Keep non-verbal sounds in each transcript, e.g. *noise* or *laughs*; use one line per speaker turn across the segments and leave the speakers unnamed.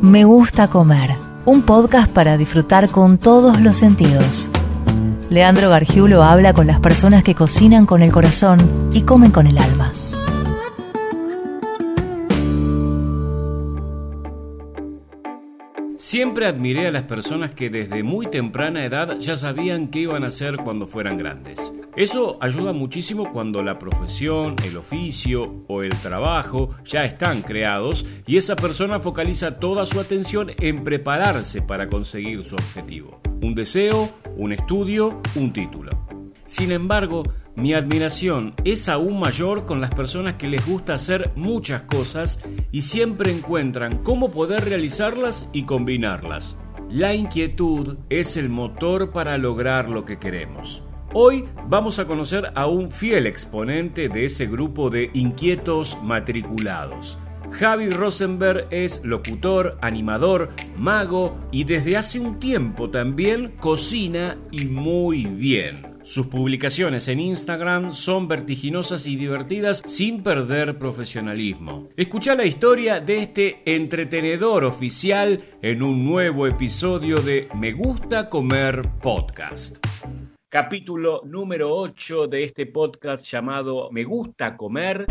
Me gusta comer, un podcast para disfrutar con todos los sentidos. Leandro Gargiulo habla con las personas que cocinan con el corazón y comen con el alma.
Siempre admiré a las personas que desde muy temprana edad ya sabían qué iban a hacer cuando fueran grandes. Eso ayuda muchísimo cuando la profesión, el oficio o el trabajo ya están creados y esa persona focaliza toda su atención en prepararse para conseguir su objetivo. Un deseo, un estudio, un título. Sin embargo, mi admiración es aún mayor con las personas que les gusta hacer muchas cosas y siempre encuentran cómo poder realizarlas y combinarlas. La inquietud es el motor para lograr lo que queremos. Hoy vamos a conocer a un fiel exponente de ese grupo de inquietos matriculados. Javi Rosenberg es locutor, animador, mago y desde hace un tiempo también cocina y muy bien. Sus publicaciones en Instagram son vertiginosas y divertidas sin perder profesionalismo. Escucha la historia de este entretenedor oficial en un nuevo episodio de Me Gusta Comer Podcast capítulo número 8 de este podcast llamado Me gusta comer.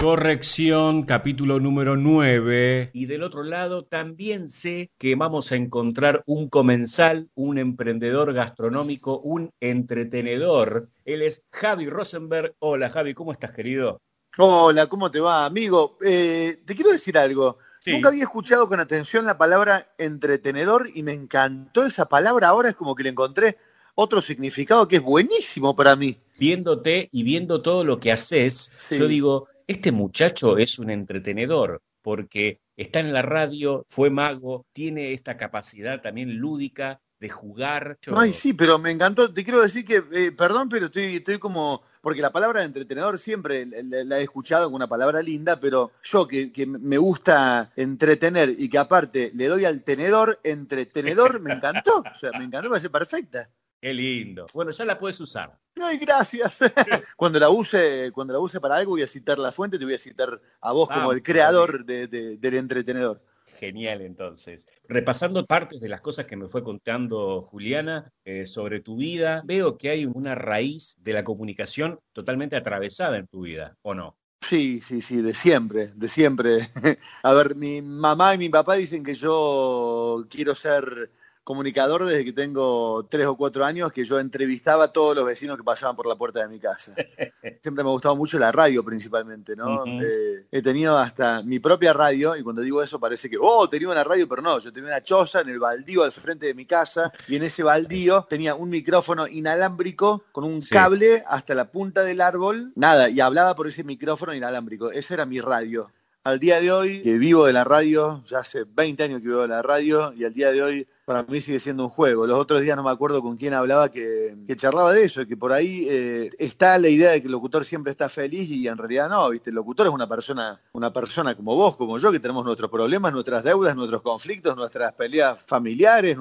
Corrección, capítulo número 9. Y del otro lado también sé que vamos a encontrar un comensal, un emprendedor gastronómico, un entretenedor. Él es Javi Rosenberg. Hola Javi, ¿cómo estás querido?
Hola, ¿cómo te va, amigo? Eh, te quiero decir algo. Nunca había escuchado con atención la palabra entretenedor y me encantó esa palabra. Ahora es como que la encontré otro significado que es buenísimo para mí.
Viéndote y viendo todo lo que haces, yo digo, este muchacho es un entretenedor, porque está en la radio, fue mago, tiene esta capacidad también lúdica de jugar.
Ay, sí, pero me encantó. Te quiero decir que, eh, perdón, pero estoy, estoy como porque la palabra de entretenedor siempre la, he escuchado como una palabra linda, pero yo que, que, me gusta entretener y que aparte le doy al tenedor, entretenedor, me encantó. O sea, me encantó, me parece perfecta.
Qué lindo. Bueno, ya la puedes usar.
Ay, gracias. *laughs* cuando la use, cuando la use para algo, voy a citar la fuente, te voy a citar a vos como el creador del entretenedor.
Genial, entonces. Repasando partes de las cosas que me fue contando Juliana eh, sobre tu vida, veo que hay una raíz de la comunicación totalmente atravesada en tu vida, ¿o no?
Sí, sí, sí, de siempre, de siempre. *laughs* a ver, mi mamá y mi papá dicen que yo quiero ser comunicador desde que tengo tres o cuatro años que yo entrevistaba a todos los vecinos que pasaban por la puerta de mi casa. *laughs* Siempre me ha gustado mucho la radio principalmente, ¿no? Eh, he tenido hasta mi propia radio y cuando digo eso parece que, oh, tenía una radio, pero no, yo tenía una choza en el baldío al frente de mi casa y en ese baldío tenía un micrófono inalámbrico con un cable hasta la punta del árbol, nada, y hablaba por ese micrófono inalámbrico. Ese era mi radio al día de hoy, que vivo de la radio, ya hace 20 años que vivo de la radio, y al día de hoy para mí sigue siendo un juego. Los otros días no me acuerdo con quién hablaba que, charlaba de eso, que por ahí eh, está la idea de que el locutor siempre está feliz y en realidad no, ¿viste? El locutor es una persona, una persona como vos, como yo, que tenemos nuestros problemas, nuestras deudas, nuestros conflictos, nuestras peleas familiares,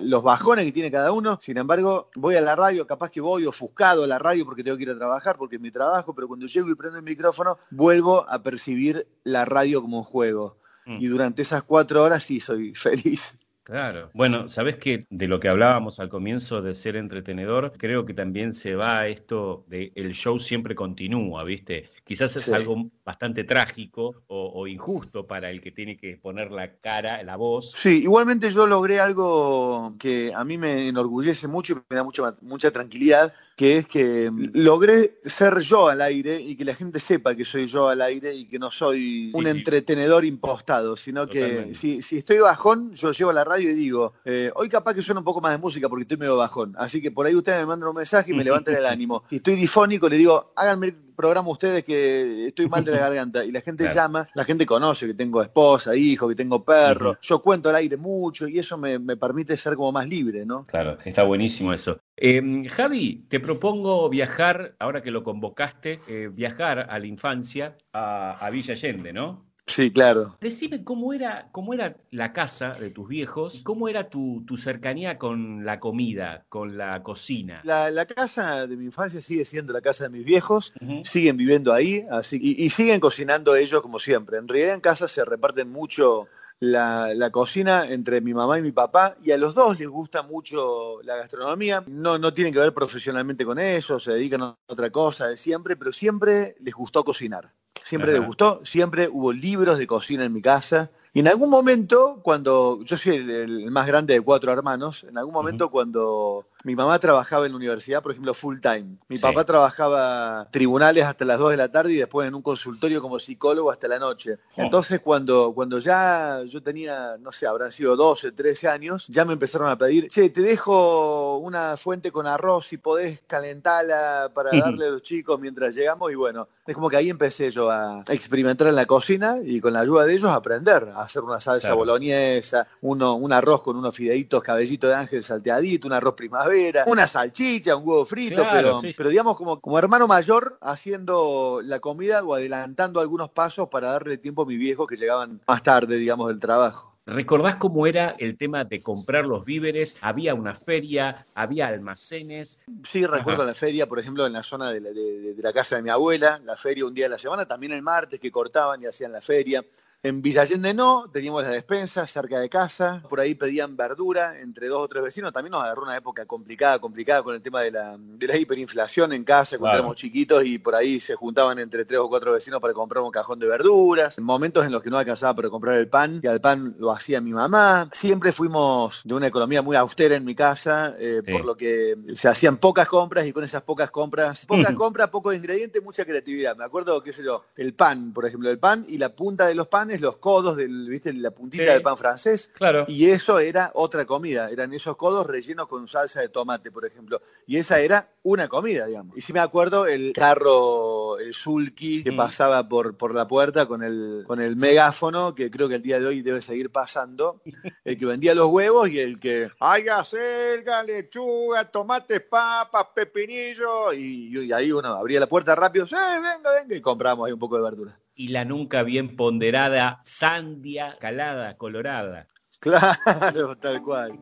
los bajones que tiene cada uno. Sin embargo, voy a la radio, capaz que voy ofuscado a la radio porque tengo que ir a trabajar, porque es mi trabajo, pero cuando llego y prendo el micrófono, vuelvo a percibir la radio como un juego. Mm. Y durante esas cuatro horas sí soy feliz.
Claro. Bueno, sabes que de lo que hablábamos al comienzo de ser entretenedor, creo que también se va esto de el show siempre continúa, ¿viste? Quizás es algo bastante trágico o, injusto para el que tiene que poner la cara, la voz.
Sí, igualmente yo logré algo que a mí me enorgullece mucho y me da mucha, mucha tranquilidad, que es que logré ser yo al aire y que la gente sepa que soy yo al aire y que no soy un entretenedor impostado, sino que si, si, estoy bajón, yo llevo a la radio y digo, eh, hoy capaz que suena un poco más de música porque estoy medio bajón, así que por ahí ustedes me mandan un mensaje y me *laughs* levantan el ánimo. Si *laughs* estoy difónico, le digo, háganme programa ustedes que estoy mal de la *laughs* garganta y la gente llama, la gente conoce que tengo esposa, hijo, que tengo perro, yo cuento al aire mucho y eso me, permite ser como más libre, ¿no?
Claro, está buenísimo eso. Em, Javi, te propongo viajar, ahora que lo convocaste, eh, viajar a la infancia a, a Villa Allende, ¿no?
Sí, claro.
Decime cómo era, cómo era la casa de tus viejos, cómo era tu, cercanía con la comida, con la cocina.
La, casa de mi infancia sigue siendo la casa de mis viejos, siguen viviendo ahí así, y, siguen cocinando ellos como siempre. En realidad en casa se reparten mucho la, la, cocina entre mi mamá y mi papá y a los dos les gusta mucho la gastronomía. No, no tienen que ver profesionalmente con eso, se dedican a otra cosa de siempre, pero siempre les gustó cocinar. Siempre les gustó, siempre hubo libros de cocina en mi casa. Y en algún momento, cuando yo soy el, más grande de cuatro hermanos, en algún momento cuando mi mamá trabajaba en la universidad, por ejemplo, full time. Mi papá trabajaba tribunales hasta las 2 de la tarde y después en un consultorio como psicólogo hasta la noche. Oh. Entonces, cuando, cuando ya yo tenía, no sé, habrán sido 12, 13 años, ya me empezaron a pedir, che, te dejo una fuente con arroz si podés calentarla para darle a los chicos mientras llegamos. Y bueno, es como que ahí empecé yo a experimentar en la cocina y con la ayuda de ellos a aprender a hacer una salsa boloñesa, uno, un arroz con unos fideitos cabellito de ángel salteadito, un arroz primavera una salchicha, un huevo frito, pero, pero digamos como, como hermano mayor haciendo la comida o adelantando algunos pasos para darle tiempo a mi viejo que llegaban más tarde, digamos, del trabajo.
¿Recordás cómo era el tema de comprar los víveres? ¿Había una feria? ¿Había almacenes?
Sí, recuerdo la feria, por ejemplo, en la zona de la, de la, casa de mi abuela, la feria un día de la semana, también el martes que cortaban y hacían la feria. En Villa Allende no, teníamos la despensa cerca de casa, por ahí pedían verdura entre dos o tres vecinos. También nos agarró una época complicada, complicada con el tema de la, de la hiperinflación en casa, cuando éramos chiquitos y por ahí se juntaban entre tres o cuatro vecinos para comprar un cajón de verduras. En momentos en los que no alcanzaba para comprar el pan, y al pan lo hacía mi mamá. Siempre fuimos de una economía muy austera en mi casa, eh, por lo que se hacían pocas compras y con esas pocas compras, *laughs* pocas compras, pocos ingredientes, mucha creatividad. Me acuerdo, qué sé yo, el pan, por ejemplo, el pan y la punta de los panes los codos, del, ¿viste? La puntita del pan francés.
Claro.
Y eso era otra comida. Eran esos codos rellenos con salsa de tomate, por ejemplo. Y esa era una comida, digamos. Y si me acuerdo, el carro, el sulky, que mm. pasaba por, por la puerta con el, con el megáfono, que creo que el día de hoy debe seguir pasando. *laughs* El que vendía los huevos y el que, hay acelga, lechuga, tomates, papas, pepinillo. Y, y, ahí uno abría la puerta rápido, sí, venga, venga, y compramos ahí un poco de verdura
y la nunca bien ponderada sandia calada, colorada.
Claro, tal cual.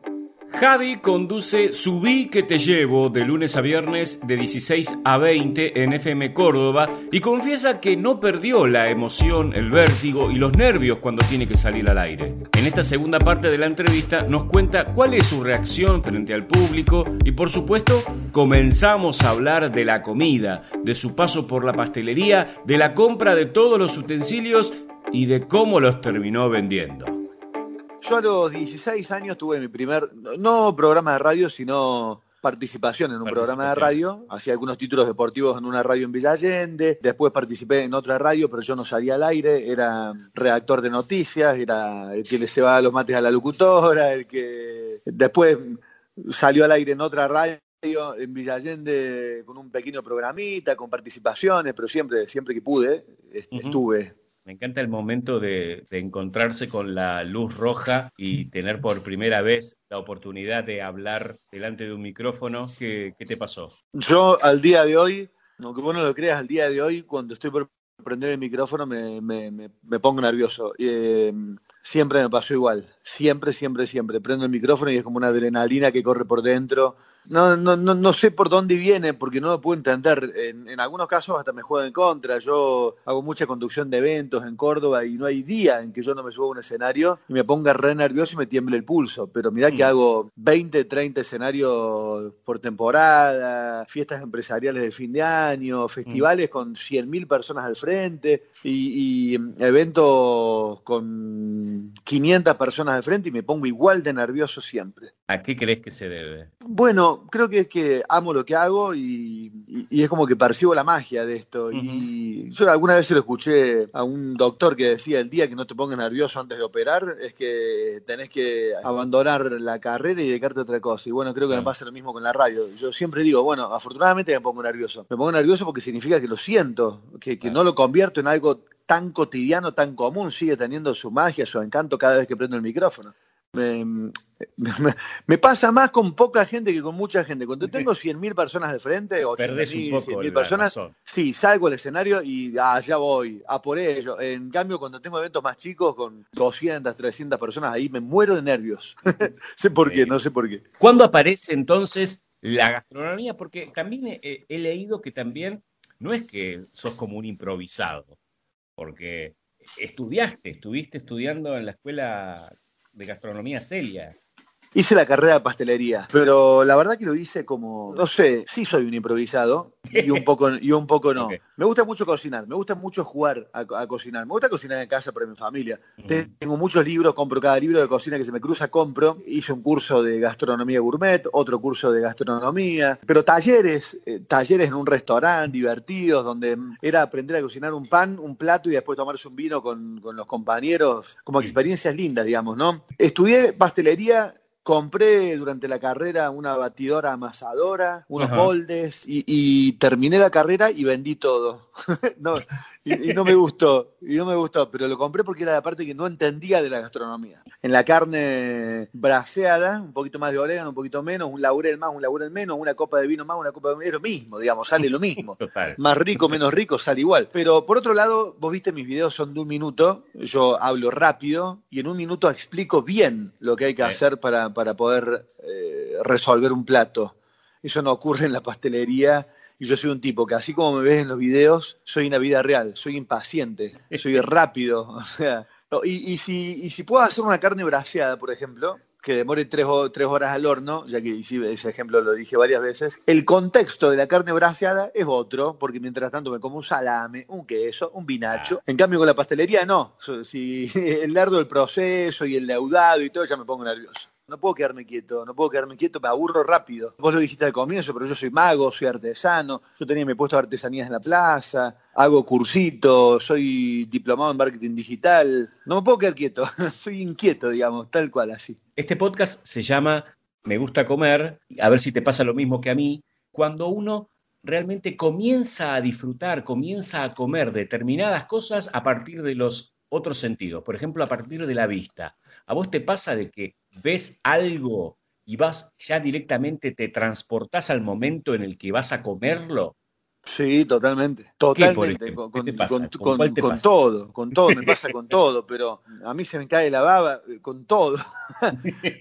Javi conduce Subí que te llevo de lunes a viernes de 16 a 20 en FM Córdoba y confiesa que no perdió la emoción, el vértigo y los nervios cuando tiene que salir al aire. En esta segunda parte de la entrevista nos cuenta cuál es su reacción frente al público y por supuesto comenzamos a hablar de la comida, de su paso por la pastelería, de la compra de todos los utensilios y de cómo los terminó vendiendo.
Yo a los 16 años tuve mi primer, no programa de radio, sino participación en un programa de radio, hacía algunos títulos deportivos en una radio en Villa Allende, después participé en otra radio, pero yo no salía al aire, era redactor de noticias, era el que le cebaba los mates a la locutora, el que después salió al aire en otra radio en Villa Allende con un pequeño programita, con participaciones, pero siempre, siempre que pude, estuve.
Me encanta el momento de, encontrarse con la luz roja y tener por primera vez la oportunidad de hablar delante de un micrófono. ¿Qué, te pasó?
Yo al día de hoy, aunque vos no lo creas, al día de hoy, cuando estoy por prender el micrófono me, me, pongo nervioso. Eh, siempre me pasó igual. Siempre, siempre, siempre. Prendo el micrófono y es como una adrenalina que corre por dentro no, no, no, no sé por dónde viene, porque no lo puedo entender. En, algunos casos hasta me juego en contra. Yo hago mucha conducción de eventos en Córdoba y no hay día en que yo no me suba a un escenario y me ponga re nervioso y me tiemble el pulso. Pero mirá que mm. hago 20, 30 escenarios por temporada, fiestas empresariales de fin de año, festivales con 100.000 personas al frente y, y eventos con 500 personas al frente y me pongo igual de nervioso siempre.
¿A qué crees que se debe?
Bueno, creo que es que amo lo que hago y, es como que percibo la magia de esto. Y yo alguna vez se lo escuché a un doctor que decía, el día que no te pongas nervioso antes de operar es que tenés que abandonar la carrera y dedicarte a otra cosa. Y bueno, creo que me pasa lo mismo con la radio. Yo siempre digo, bueno, afortunadamente me pongo nervioso. Me pongo nervioso porque significa que lo siento, que, que no lo convierto en algo tan cotidiano, tan común, sigue teniendo su magia, su encanto cada vez que prendo el micrófono. Me, *laughs* me, pasa más con poca gente que con mucha gente. Cuando tengo 100.000 personas de frente, o 100.000 personas, sí, salgo al escenario y allá ah, voy, a por ello. En cambio, cuando tengo eventos más chicos, con 200, 300 personas, ahí me muero de nervios. *laughs* sé por qué, no sé por qué.
¿Cuándo aparece entonces la gastronomía? Porque también he leído que también no es que sos como un improvisado, porque estudiaste, estuviste estudiando en la escuela de gastronomía Celia.
Hice la carrera de pastelería, pero la verdad que lo hice como, no sé, sí soy un improvisado y un *laughs* poco, y un poco no. Me gusta mucho cocinar, me gusta mucho jugar a, cocinar, me gusta cocinar en casa para mi familia. Tengo muchos libros, compro cada libro de cocina que se me cruza, compro. Hice un curso de gastronomía gourmet, otro curso de gastronomía, pero talleres, eh, talleres en un restaurante divertidos, donde era aprender a cocinar un pan, un plato y después tomarse un vino con, con los compañeros, como experiencias lindas, digamos, ¿no? Estudié pastelería Compré durante la carrera una batidora amasadora, unos moldes y, terminé la carrera y vendí todo. *laughs* no, y, no me gustó, y no me gustó, pero lo compré porque era la parte que no entendía de la gastronomía. En la carne braseada, un poquito más de orégano, un poquito menos, un laurel más, un laurel menos, una copa de vino más, una copa de vino, es lo mismo, digamos, sale lo mismo. *laughs* Más rico, menos rico, sale igual. Pero por otro lado, vos viste mis videos son de un minuto, yo hablo rápido y en un minuto explico bien lo que hay que hacer para para poder eh, resolver un plato. Eso no ocurre en la pastelería y yo soy un tipo que así como me ves en los videos, soy en la vida real, soy impaciente, soy *laughs* rápido, o sea, y, si, y si puedo hacer una carne braseada, por ejemplo, que demore tres, tres, horas al horno, ya que ese ejemplo lo dije varias veces, el contexto de la carne braseada es otro, porque mientras tanto me como un salame, un queso, un vinacho. En cambio con la pastelería no, si *laughs* el lardo del proceso y el leudado y todo, ya me pongo nervioso. No puedo quedarme quieto, no puedo quedarme quieto, me aburro rápido. Vos lo dijiste al comienzo, pero yo soy mago, soy artesano, yo tenía mi puesto de artesanías en la plaza, hago cursitos, soy diplomado en marketing digital. No me puedo quedar quieto, *laughs* soy inquieto, digamos, tal cual así.
Este podcast se llama Me gusta comer, a ver si te pasa lo mismo que a mí, cuando uno realmente comienza a disfrutar, comienza a comer determinadas cosas a partir de los otros sentidos, por ejemplo, a partir de la vista. ¿A vos te pasa de que ves algo y vas ya directamente te transportás al momento en el que vas a comerlo?
Sí, totalmente, totalmente, con, todo, con todo, me pasa con *laughs* todo, pero a mí se me cae la baba eh, con todo. *laughs*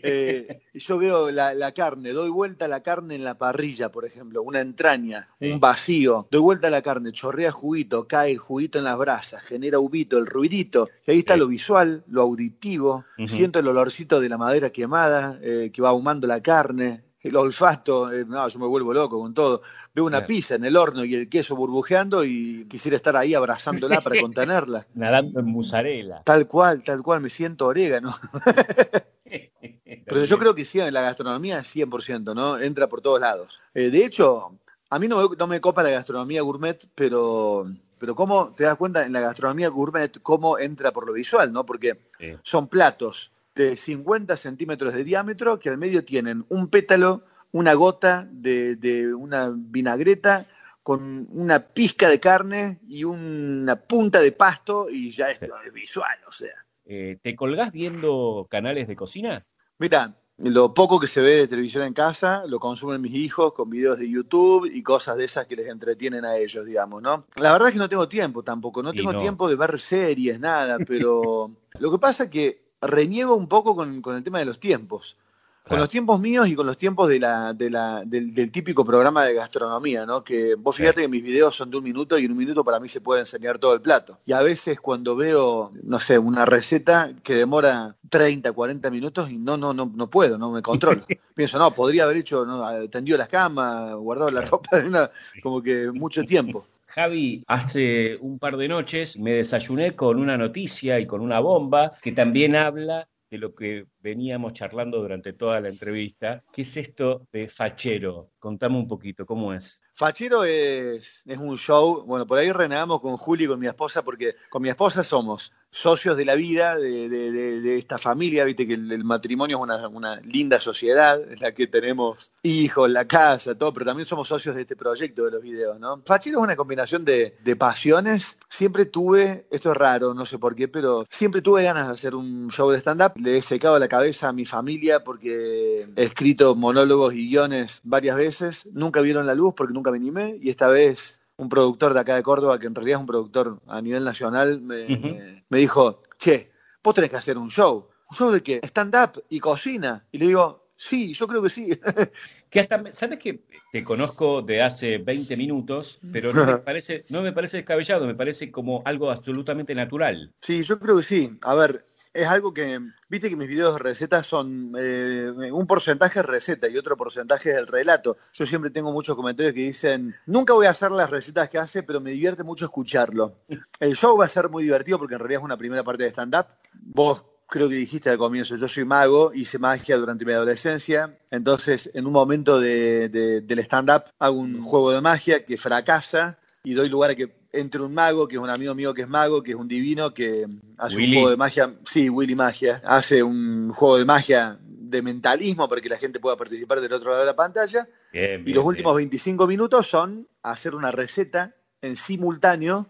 Eh, yo veo la, carne, doy vuelta a la carne en la parrilla, por ejemplo, una entraña, un vacío, doy vuelta a la carne, chorrea juguito, cae el juguito en las brasas, genera ubito, el ruidito, y ahí está lo visual, lo auditivo, siento el olorcito de la madera quemada eh, que va ahumando la carne, el olfato, eh, no, yo me vuelvo loco con todo. Veo una pizza en el horno y el queso burbujeando y quisiera estar ahí abrazándola para contenerla. *laughs*
Nadando en musarela.
Tal cual, tal cual, me siento orégano. *laughs* Pero yo creo que sí, en la gastronomía es 100%, ¿no? Entra por todos lados. Eh, de hecho, a mí no me, no me copa la gastronomía gourmet, pero pero cómo te das cuenta en la gastronomía gourmet cómo entra por lo visual, ¿no? Porque son platos de 50 centímetros de diámetro que al medio tienen un pétalo, una gota de, una vinagreta con una pizca de carne y una punta de pasto y ya es visual, o sea.
Eh, ¿Te colgás viendo canales de cocina?
Mira, lo poco que se ve de televisión en casa lo consumen mis hijos con videos de YouTube y cosas de esas que les entretienen a ellos, digamos, ¿no? La verdad es que no tengo tiempo tampoco, no tengo tiempo de ver series, nada, pero *laughs* lo que pasa es que reniego un poco con, el tema de los tiempos. Con los tiempos míos y con los tiempos de la, de la, del, típico programa de gastronomía, ¿no? Que vos fíjate que mis videos son de un minuto y en un minuto para mí se puede enseñar todo el plato. Y a veces cuando veo, no sé, una receta que demora 30, 40 minutos y no, no, no, no puedo, no me controlo. *laughs* Pienso, no, podría haber hecho, no, tendido las camas, guardado la ropa, *laughs* como que mucho tiempo.
Javi, hace un par de noches me desayuné con una noticia y con una bomba que también habla de lo que veníamos charlando durante toda la entrevista. ¿Qué es esto de fachero? Contame un poquito, ¿cómo es?
Fachero es, es un show, bueno, por ahí renegamos con Juli con mi esposa, porque con mi esposa somos socios de la vida de, esta familia, viste que el, matrimonio es una, linda sociedad, en la que tenemos hijos, la casa, todo, pero también somos socios de este proyecto de los videos, ¿no? Fachero es una combinación de, pasiones. Siempre tuve, esto es raro, no sé por qué, pero siempre tuve ganas de hacer un show de stand-up. Le he secado la cabeza a mi familia porque he escrito monólogos y guiones varias veces. Nunca vieron la luz porque nunca me animé y esta vez un productor de acá de Córdoba, que en realidad es un productor a nivel nacional, me, dijo, che, vos tenés que hacer un show. ¿Un show de qué? Stand-up y cocina. Y le digo, sí, yo creo que sí. *laughs*
Que hasta, ¿sabes que Te conozco de hace 20 minutos, pero no me, *laughs* parece, no me parece descabellado, me parece como algo absolutamente natural.
Sí, yo creo que sí. A ver, es algo que, viste que mis videos de recetas son eh, un porcentaje es receta y otro porcentaje es el relato. Yo siempre tengo muchos comentarios que dicen, nunca voy a hacer las recetas que hace, pero me divierte mucho escucharlo. El show va a ser muy divertido porque en realidad es una primera parte de stand-up. Vos creo que dijiste al comienzo, yo soy mago, hice magia durante mi adolescencia, entonces en un momento de, del stand-up hago un juego de magia que fracasa y doy lugar a que entre un mago, que es un amigo mío que es mago, que es un divino, que hace un juego de magia, sí, Willy Magia, hace un juego de magia de mentalismo para que la gente pueda participar del otro lado de la pantalla. y los últimos 25 minutos son hacer una receta en simultáneo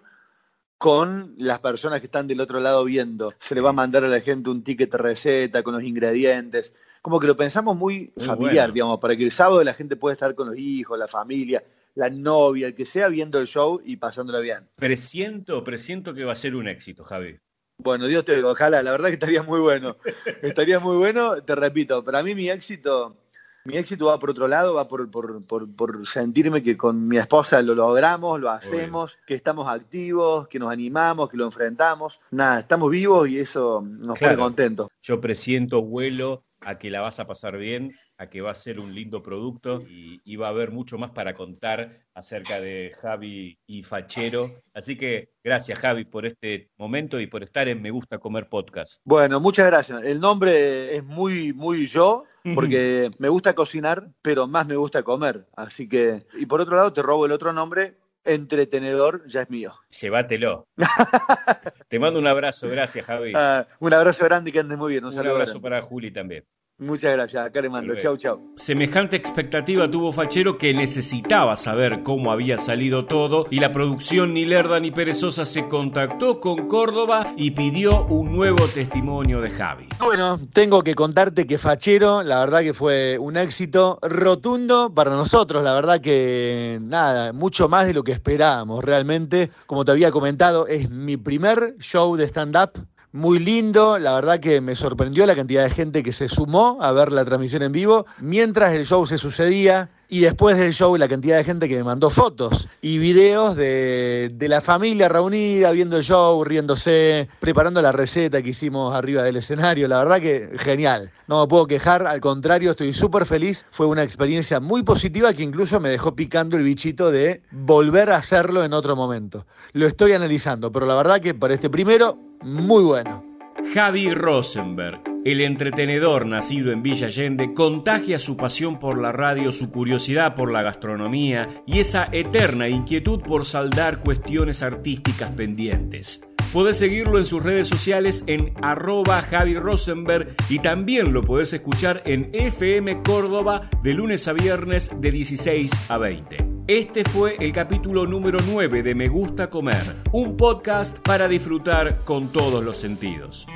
con las personas que están del otro lado viendo. Se le va a mandar a la gente un ticket receta con los ingredientes. Como que lo pensamos muy, familiar, digamos, para que el sábado la gente pueda estar con los hijos, la familia la novia, el que sea, viendo el show y pasándola bien.
Presiento, presiento que va a ser un éxito, Javi.
Bueno, Dios te ojalá, la verdad que estaría muy bueno. estaría muy bueno, te repito, para mí mi éxito, mi éxito va por otro lado, va por, por, sentirme que con mi esposa lo logramos, lo hacemos, que estamos activos, que nos animamos, que lo enfrentamos. Nada, estamos vivos y eso nos pone contentos.
Yo presiento vuelo a que la vas a pasar bien, a que va a ser un lindo producto y, va a haber mucho más para contar acerca de Javi y Fachero. Así que gracias Javi por este momento y por estar en Me Gusta Comer Podcast.
Bueno, muchas gracias. El nombre es muy, muy yo, porque me gusta cocinar, pero más me gusta comer. Así que, y por otro lado, te robo el otro nombre entretenedor ya es mío.
Llévatelo. *laughs* Te mando un abrazo, gracias Javi.
Ah, un abrazo grande y que andes muy bien.
Un, un abrazo para Juli también.
Muchas gracias, acá le mando. Chau, chau.
Semejante expectativa tuvo Fachero que necesitaba saber cómo había salido todo y la producción ni lerda ni perezosa se contactó con Córdoba y pidió un nuevo testimonio de Javi.
Bueno, tengo que contarte que Fachero, la verdad que fue un éxito rotundo para nosotros, la verdad que nada, mucho más de lo que esperábamos realmente. Como te había comentado, es mi primer show de stand-up muy lindo, la verdad que me sorprendió la cantidad de gente que se sumó a ver la transmisión en vivo mientras el show se sucedía y después del show la cantidad de gente que me mandó fotos y videos de, de, la familia reunida, viendo el show, riéndose, preparando la receta que hicimos arriba del escenario. La verdad que genial. No me puedo quejar, al contrario, estoy súper feliz. Fue una experiencia muy positiva que incluso me dejó picando el bichito de volver a hacerlo en otro momento. Lo estoy analizando, pero la verdad que para este primero muy bueno.
Javi Rosenberg, el entretenedor nacido en Villa Allende, contagia su pasión por la radio, su curiosidad por la gastronomía y esa eterna inquietud por saldar cuestiones artísticas pendientes. Puedes seguirlo en sus redes sociales en arroba Javi Rosenberg y también lo puedes escuchar en FM Córdoba de lunes a viernes de 16 a 20. Este fue el capítulo número 9 de Me Gusta Comer, un podcast para disfrutar con todos los sentidos.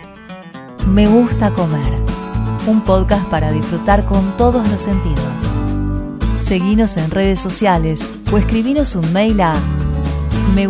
Me Gusta Comer, un podcast para disfrutar con todos los sentidos. Seguinos en redes sociales o escribinos un mail a me